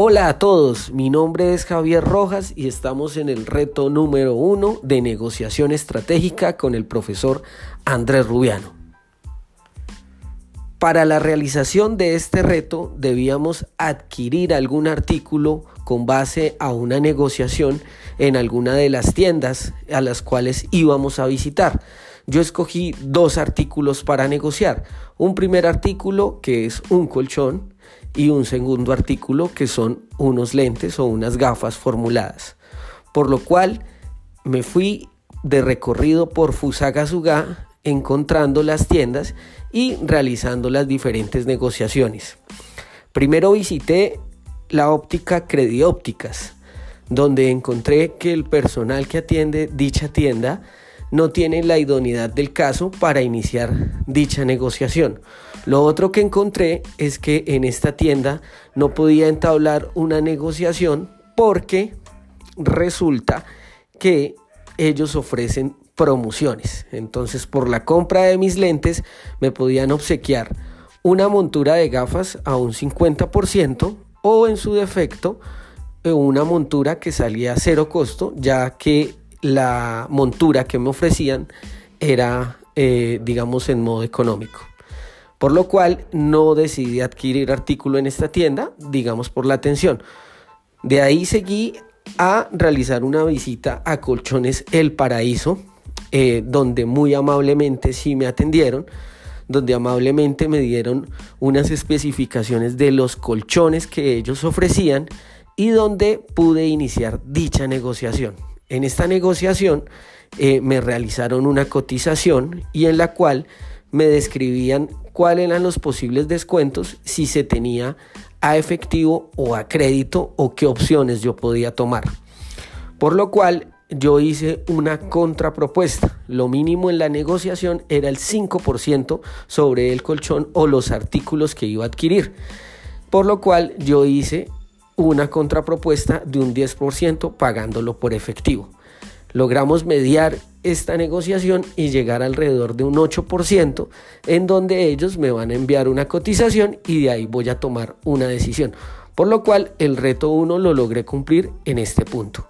Hola a todos, mi nombre es Javier Rojas y estamos en el reto número uno de negociación estratégica con el profesor Andrés Rubiano. Para la realización de este reto debíamos adquirir algún artículo con base a una negociación en alguna de las tiendas a las cuales íbamos a visitar. Yo escogí dos artículos para negociar. Un primer artículo que es un colchón y un segundo artículo que son unos lentes o unas gafas formuladas. Por lo cual me fui de recorrido por Fusagasugá encontrando las tiendas y realizando las diferentes negociaciones. Primero visité la óptica Crediópticas, donde encontré que el personal que atiende dicha tienda no tiene la idoneidad del caso para iniciar dicha negociación. Lo otro que encontré es que en esta tienda no podía entablar una negociación porque resulta que ellos ofrecen promociones. Entonces, por la compra de mis lentes me podían obsequiar una montura de gafas a un 50% o en su defecto eh, una montura que salía a cero costo, ya que la montura que me ofrecían era, eh, digamos, en modo económico. Por lo cual no decidí adquirir artículo en esta tienda, digamos, por la atención. De ahí seguí a realizar una visita a Colchones El Paraíso, eh, donde muy amablemente sí me atendieron, donde amablemente me dieron unas especificaciones de los colchones que ellos ofrecían y donde pude iniciar dicha negociación. En esta negociación eh, me realizaron una cotización y en la cual me describían cuáles eran los posibles descuentos si se tenía a efectivo o a crédito o qué opciones yo podía tomar. Por lo cual yo hice una contrapropuesta. Lo mínimo en la negociación era el 5% sobre el colchón o los artículos que iba a adquirir. Por lo cual yo hice una contrapropuesta de un 10% pagándolo por efectivo. Logramos mediar esta negociación y llegar alrededor de un 8% en donde ellos me van a enviar una cotización y de ahí voy a tomar una decisión. Por lo cual el reto 1 lo logré cumplir en este punto.